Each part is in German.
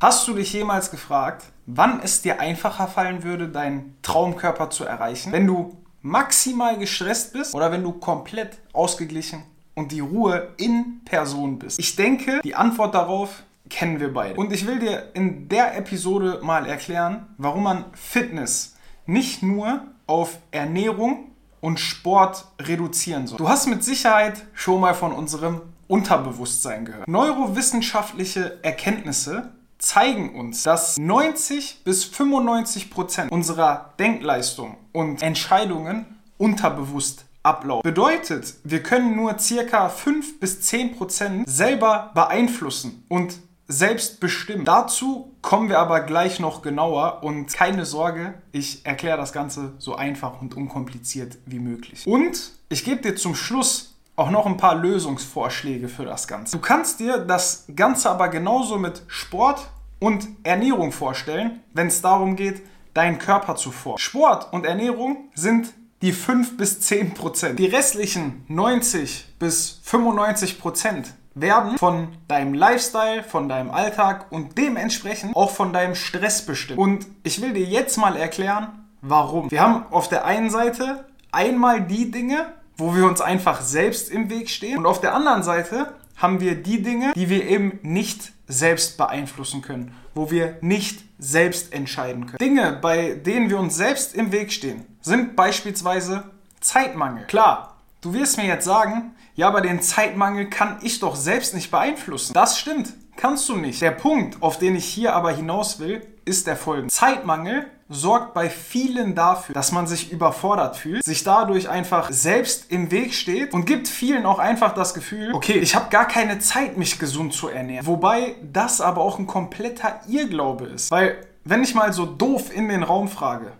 Hast du dich jemals gefragt, wann es dir einfacher fallen würde, deinen Traumkörper zu erreichen? Wenn du maximal gestresst bist oder wenn du komplett ausgeglichen und die Ruhe in Person bist? Ich denke, die Antwort darauf kennen wir beide. Und ich will dir in der Episode mal erklären, warum man Fitness nicht nur auf Ernährung und Sport reduzieren soll. Du hast mit Sicherheit schon mal von unserem Unterbewusstsein gehört. Neurowissenschaftliche Erkenntnisse zeigen uns, dass 90 bis 95 Prozent unserer Denkleistung und Entscheidungen unterbewusst ablaufen. Bedeutet, wir können nur circa 5 bis 10 Prozent selber beeinflussen und selbst bestimmen. Dazu kommen wir aber gleich noch genauer und keine Sorge, ich erkläre das Ganze so einfach und unkompliziert wie möglich. Und ich gebe dir zum Schluss auch noch ein paar Lösungsvorschläge für das Ganze. Du kannst dir das Ganze aber genauso mit Sport und Ernährung vorstellen, wenn es darum geht, deinen Körper zu formen. Sport und Ernährung sind die 5 bis 10 Prozent. Die restlichen 90 bis 95 Prozent werden von deinem Lifestyle, von deinem Alltag und dementsprechend auch von deinem Stress bestimmt. Und ich will dir jetzt mal erklären, warum. Wir haben auf der einen Seite einmal die Dinge, wo wir uns einfach selbst im Weg stehen und auf der anderen Seite haben wir die Dinge, die wir eben nicht selbst beeinflussen können, wo wir nicht selbst entscheiden können. Dinge, bei denen wir uns selbst im Weg stehen, sind beispielsweise Zeitmangel. Klar, du wirst mir jetzt sagen, ja, aber den Zeitmangel kann ich doch selbst nicht beeinflussen. Das stimmt, kannst du nicht. Der Punkt, auf den ich hier aber hinaus will, ist der folgende. Zeitmangel sorgt bei vielen dafür, dass man sich überfordert fühlt, sich dadurch einfach selbst im Weg steht und gibt vielen auch einfach das Gefühl, okay, ich habe gar keine Zeit, mich gesund zu ernähren. Wobei das aber auch ein kompletter Irrglaube ist. Weil, wenn ich mal so doof in den Raum frage,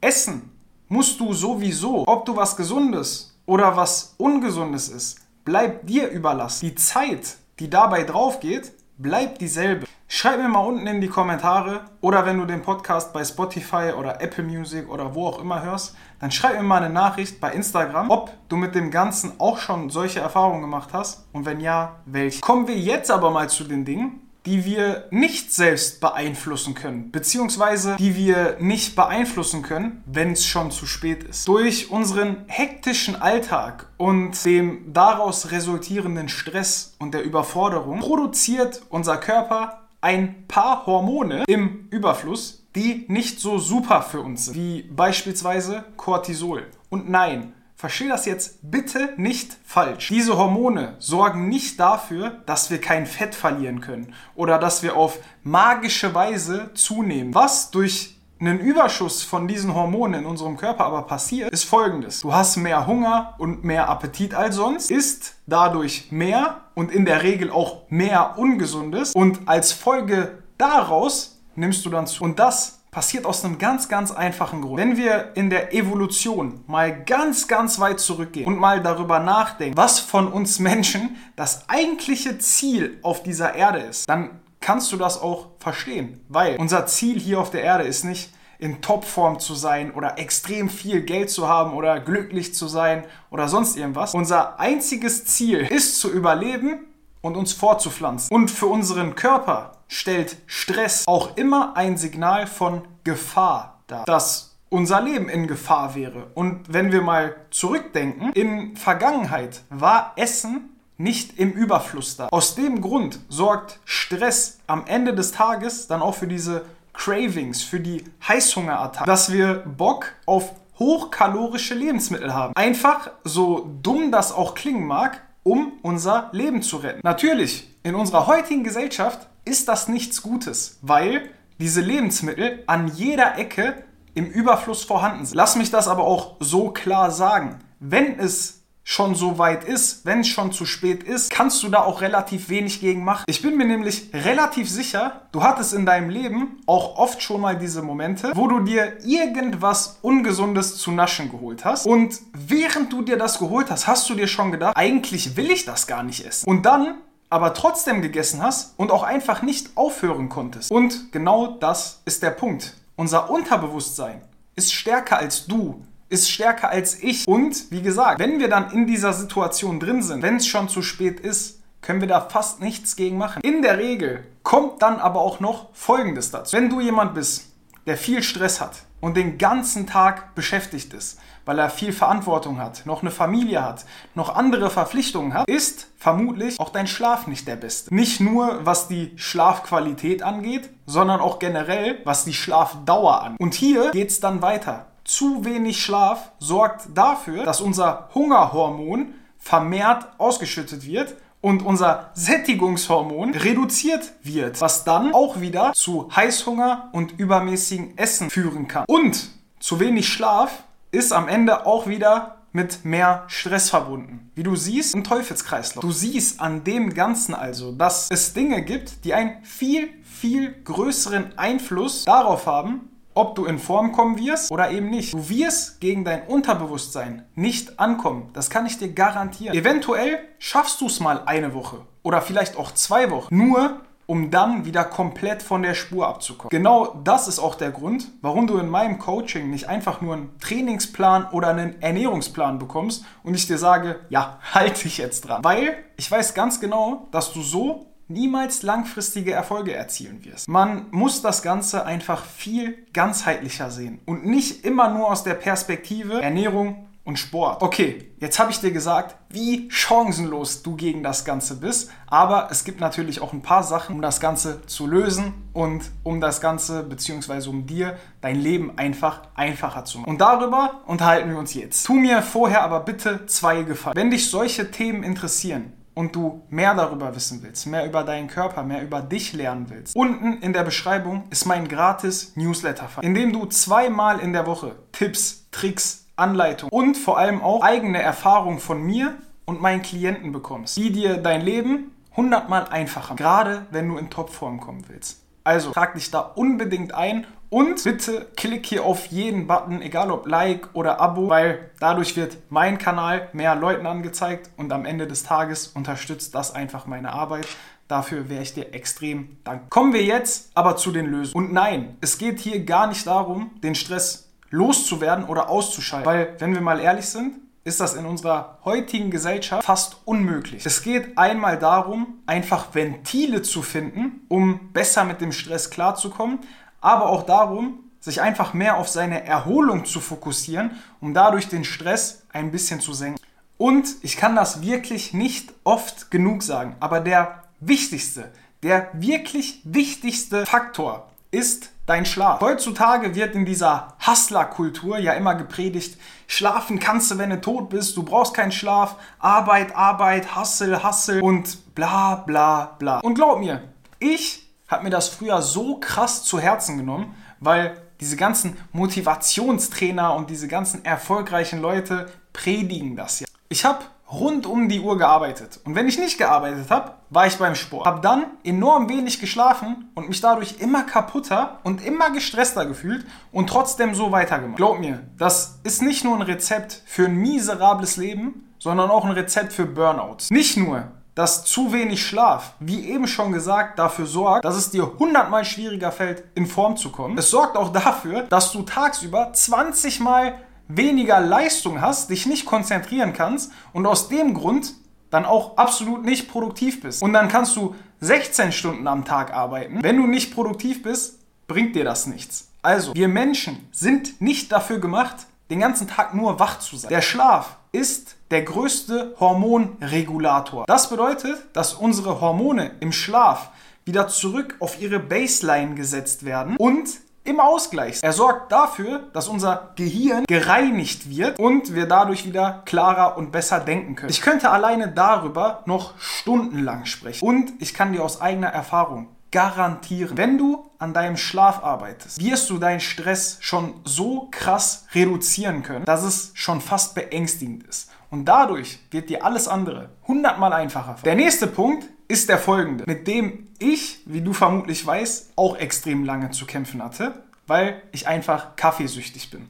Essen musst du sowieso, ob du was Gesundes oder was Ungesundes ist, bleibt dir überlassen. Die Zeit, die dabei drauf geht, bleibt dieselbe. Schreib mir mal unten in die Kommentare oder wenn du den Podcast bei Spotify oder Apple Music oder wo auch immer hörst, dann schreib mir mal eine Nachricht bei Instagram, ob du mit dem Ganzen auch schon solche Erfahrungen gemacht hast und wenn ja, welche. Kommen wir jetzt aber mal zu den Dingen, die wir nicht selbst beeinflussen können, beziehungsweise die wir nicht beeinflussen können, wenn es schon zu spät ist. Durch unseren hektischen Alltag und dem daraus resultierenden Stress und der Überforderung produziert unser Körper ein paar Hormone im Überfluss, die nicht so super für uns sind, wie beispielsweise Cortisol. Und nein, Verstehe das jetzt bitte nicht falsch. Diese Hormone sorgen nicht dafür, dass wir kein Fett verlieren können oder dass wir auf magische Weise zunehmen. Was durch einen Überschuss von diesen Hormonen in unserem Körper aber passiert, ist folgendes. Du hast mehr Hunger und mehr Appetit als sonst, isst dadurch mehr und in der Regel auch mehr Ungesundes und als Folge daraus nimmst du dann zu. Und das passiert aus einem ganz, ganz einfachen Grund. Wenn wir in der Evolution mal ganz, ganz weit zurückgehen und mal darüber nachdenken, was von uns Menschen das eigentliche Ziel auf dieser Erde ist, dann kannst du das auch verstehen. Weil unser Ziel hier auf der Erde ist nicht, in Topform zu sein oder extrem viel Geld zu haben oder glücklich zu sein oder sonst irgendwas. Unser einziges Ziel ist zu überleben und uns fortzupflanzen. Und für unseren Körper stellt Stress auch immer ein Signal von Gefahr dar, dass unser Leben in Gefahr wäre. Und wenn wir mal zurückdenken, in Vergangenheit war Essen nicht im Überfluss da. Aus dem Grund sorgt Stress am Ende des Tages dann auch für diese Cravings, für die Heißhungerattacken, dass wir Bock auf hochkalorische Lebensmittel haben. Einfach, so dumm das auch klingen mag, um unser Leben zu retten. Natürlich, in unserer heutigen Gesellschaft ist das nichts Gutes, weil diese Lebensmittel an jeder Ecke im Überfluss vorhanden sind. Lass mich das aber auch so klar sagen. Wenn es schon so weit ist, wenn es schon zu spät ist, kannst du da auch relativ wenig gegen machen. Ich bin mir nämlich relativ sicher, du hattest in deinem Leben auch oft schon mal diese Momente, wo du dir irgendwas Ungesundes zu naschen geholt hast. Und während du dir das geholt hast, hast du dir schon gedacht, eigentlich will ich das gar nicht essen. Und dann aber trotzdem gegessen hast und auch einfach nicht aufhören konntest. Und genau das ist der Punkt. Unser Unterbewusstsein ist stärker als du ist stärker als ich. Und wie gesagt, wenn wir dann in dieser Situation drin sind, wenn es schon zu spät ist, können wir da fast nichts gegen machen. In der Regel kommt dann aber auch noch Folgendes dazu. Wenn du jemand bist, der viel Stress hat und den ganzen Tag beschäftigt ist, weil er viel Verantwortung hat, noch eine Familie hat, noch andere Verpflichtungen hat, ist vermutlich auch dein Schlaf nicht der beste. Nicht nur was die Schlafqualität angeht, sondern auch generell was die Schlafdauer angeht. Und hier geht es dann weiter. Zu wenig Schlaf sorgt dafür, dass unser Hungerhormon vermehrt ausgeschüttet wird und unser Sättigungshormon reduziert wird, was dann auch wieder zu Heißhunger und übermäßigen Essen führen kann. Und zu wenig Schlaf ist am Ende auch wieder mit mehr Stress verbunden. Wie du siehst, ein Teufelskreislauf. Du siehst an dem Ganzen also, dass es Dinge gibt, die einen viel, viel größeren Einfluss darauf haben, ob du in Form kommen wirst oder eben nicht. Du wirst gegen dein Unterbewusstsein nicht ankommen. Das kann ich dir garantieren. Eventuell schaffst du es mal eine Woche oder vielleicht auch zwei Wochen. Nur um dann wieder komplett von der Spur abzukommen. Genau das ist auch der Grund, warum du in meinem Coaching nicht einfach nur einen Trainingsplan oder einen Ernährungsplan bekommst und ich dir sage, ja, halte dich jetzt dran. Weil ich weiß ganz genau, dass du so niemals langfristige Erfolge erzielen wirst. Man muss das Ganze einfach viel ganzheitlicher sehen und nicht immer nur aus der Perspektive Ernährung und Sport. Okay, jetzt habe ich dir gesagt, wie chancenlos du gegen das Ganze bist, aber es gibt natürlich auch ein paar Sachen, um das Ganze zu lösen und um das Ganze bzw. um dir dein Leben einfach einfacher zu machen. Und darüber unterhalten wir uns jetzt. Tu mir vorher aber bitte zwei Gefallen. Wenn dich solche Themen interessieren, und du mehr darüber wissen willst, mehr über deinen Körper, mehr über dich lernen willst, unten in der Beschreibung ist mein gratis Newsletter, in dem du zweimal in der Woche Tipps, Tricks, Anleitungen und vor allem auch eigene Erfahrungen von mir und meinen Klienten bekommst, die dir dein Leben hundertmal einfacher, gerade wenn du in Topform kommen willst. Also trag dich da unbedingt ein und bitte klick hier auf jeden Button, egal ob Like oder Abo, weil dadurch wird mein Kanal mehr Leuten angezeigt und am Ende des Tages unterstützt das einfach meine Arbeit. Dafür wäre ich dir extrem dankbar. Kommen wir jetzt aber zu den Lösungen. Und nein, es geht hier gar nicht darum, den Stress loszuwerden oder auszuschalten. Weil, wenn wir mal ehrlich sind, ist das in unserer heutigen Gesellschaft fast unmöglich. Es geht einmal darum, einfach Ventile zu finden, um besser mit dem Stress klarzukommen, aber auch darum, sich einfach mehr auf seine Erholung zu fokussieren, um dadurch den Stress ein bisschen zu senken. Und ich kann das wirklich nicht oft genug sagen, aber der wichtigste, der wirklich wichtigste Faktor ist dein Schlaf. Heutzutage wird in dieser Hustler-Kultur ja immer gepredigt, schlafen kannst du, wenn du tot bist, du brauchst keinen Schlaf, Arbeit, Arbeit, Hustle, Hustle und bla bla bla. Und glaub mir, ich habe mir das früher so krass zu Herzen genommen, weil diese ganzen Motivationstrainer und diese ganzen erfolgreichen Leute predigen das ja. Ich habe rund um die Uhr gearbeitet. Und wenn ich nicht gearbeitet habe, war ich beim Sport. Habe dann enorm wenig geschlafen und mich dadurch immer kaputter und immer gestresster gefühlt und trotzdem so weitergemacht. Glaub mir, das ist nicht nur ein Rezept für ein miserables Leben, sondern auch ein Rezept für Burnouts. Nicht nur, dass zu wenig Schlaf, wie eben schon gesagt, dafür sorgt, dass es dir hundertmal schwieriger fällt, in Form zu kommen. Es sorgt auch dafür, dass du tagsüber 20 Mal weniger Leistung hast, dich nicht konzentrieren kannst und aus dem Grund dann auch absolut nicht produktiv bist. Und dann kannst du 16 Stunden am Tag arbeiten. Wenn du nicht produktiv bist, bringt dir das nichts. Also, wir Menschen sind nicht dafür gemacht, den ganzen Tag nur wach zu sein. Der Schlaf ist der größte Hormonregulator. Das bedeutet, dass unsere Hormone im Schlaf wieder zurück auf ihre Baseline gesetzt werden und im Ausgleich. Er sorgt dafür, dass unser Gehirn gereinigt wird und wir dadurch wieder klarer und besser denken können. Ich könnte alleine darüber noch stundenlang sprechen. Und ich kann dir aus eigener Erfahrung garantieren, wenn du an deinem Schlaf arbeitest, wirst du deinen Stress schon so krass reduzieren können, dass es schon fast beängstigend ist. Und dadurch wird dir alles andere hundertmal einfacher. Der nächste Punkt ist der folgende, mit dem ich, wie du vermutlich weißt, auch extrem lange zu kämpfen hatte, weil ich einfach kaffeesüchtig bin.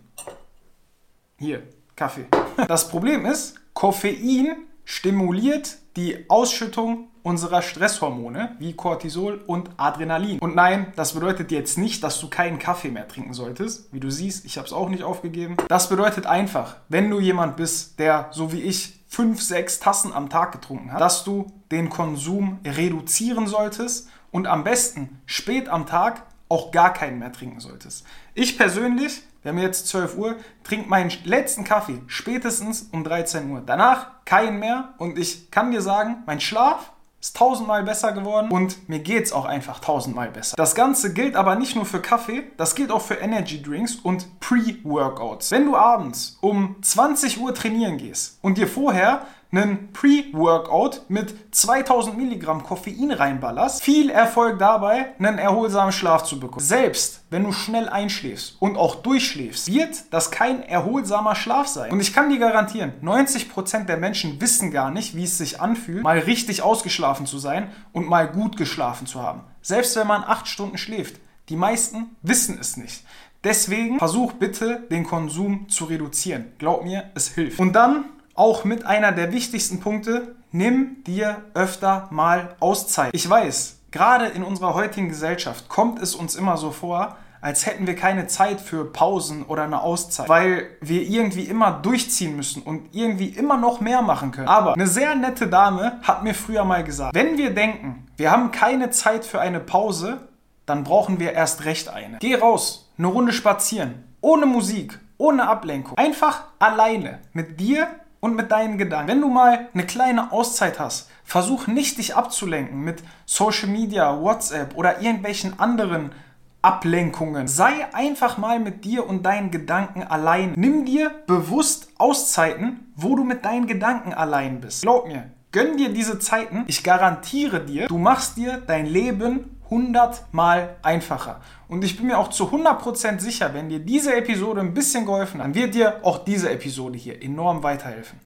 Hier, Kaffee. Das Problem ist, Koffein stimuliert die Ausschüttung unserer Stresshormone wie Cortisol und Adrenalin. Und nein, das bedeutet jetzt nicht, dass du keinen Kaffee mehr trinken solltest. Wie du siehst, ich habe es auch nicht aufgegeben. Das bedeutet einfach, wenn du jemand bist, der so wie ich fünf, sechs Tassen am Tag getrunken hat, dass du den Konsum reduzieren solltest und am besten spät am Tag auch gar keinen mehr trinken solltest. Ich persönlich, wir haben jetzt 12 Uhr, trinke meinen letzten Kaffee spätestens um 13 Uhr. Danach keinen mehr und ich kann dir sagen, mein Schlaf ist tausendmal besser geworden und mir geht es auch einfach tausendmal besser. Das Ganze gilt aber nicht nur für Kaffee, das gilt auch für Energy Drinks und Pre-Workouts. Wenn du abends um 20 Uhr trainieren gehst und dir vorher einen Pre-Workout mit 2000 Milligramm Koffein reinballerst, viel Erfolg dabei, einen erholsamen Schlaf zu bekommen. Selbst wenn du schnell einschläfst und auch durchschläfst, wird das kein erholsamer Schlaf sein. Und ich kann dir garantieren, 90% der Menschen wissen gar nicht, wie es sich anfühlt, mal richtig ausgeschlafen zu sein und mal gut geschlafen zu haben. Selbst wenn man 8 Stunden schläft. Die meisten wissen es nicht. Deswegen versuch bitte, den Konsum zu reduzieren. Glaub mir, es hilft. Und dann auch mit einer der wichtigsten Punkte, nimm dir öfter mal Auszeit. Ich weiß, gerade in unserer heutigen Gesellschaft kommt es uns immer so vor, als hätten wir keine Zeit für Pausen oder eine Auszeit, weil wir irgendwie immer durchziehen müssen und irgendwie immer noch mehr machen können. Aber eine sehr nette Dame hat mir früher mal gesagt, wenn wir denken, wir haben keine Zeit für eine Pause, dann brauchen wir erst recht eine. Geh raus, eine Runde spazieren, ohne Musik, ohne Ablenkung, einfach alleine mit dir und mit deinen Gedanken. Wenn du mal eine kleine Auszeit hast, versuch nicht dich abzulenken mit Social Media, WhatsApp oder irgendwelchen anderen Ablenkungen. Sei einfach mal mit dir und deinen Gedanken allein. Nimm dir bewusst Auszeiten, wo du mit deinen Gedanken allein bist. Glaub mir, gönn dir diese Zeiten. Ich garantiere dir, du machst dir dein Leben 100 Mal einfacher. Und ich bin mir auch zu 100% sicher, wenn dir diese Episode ein bisschen geholfen hat, dann wird dir auch diese Episode hier enorm weiterhelfen.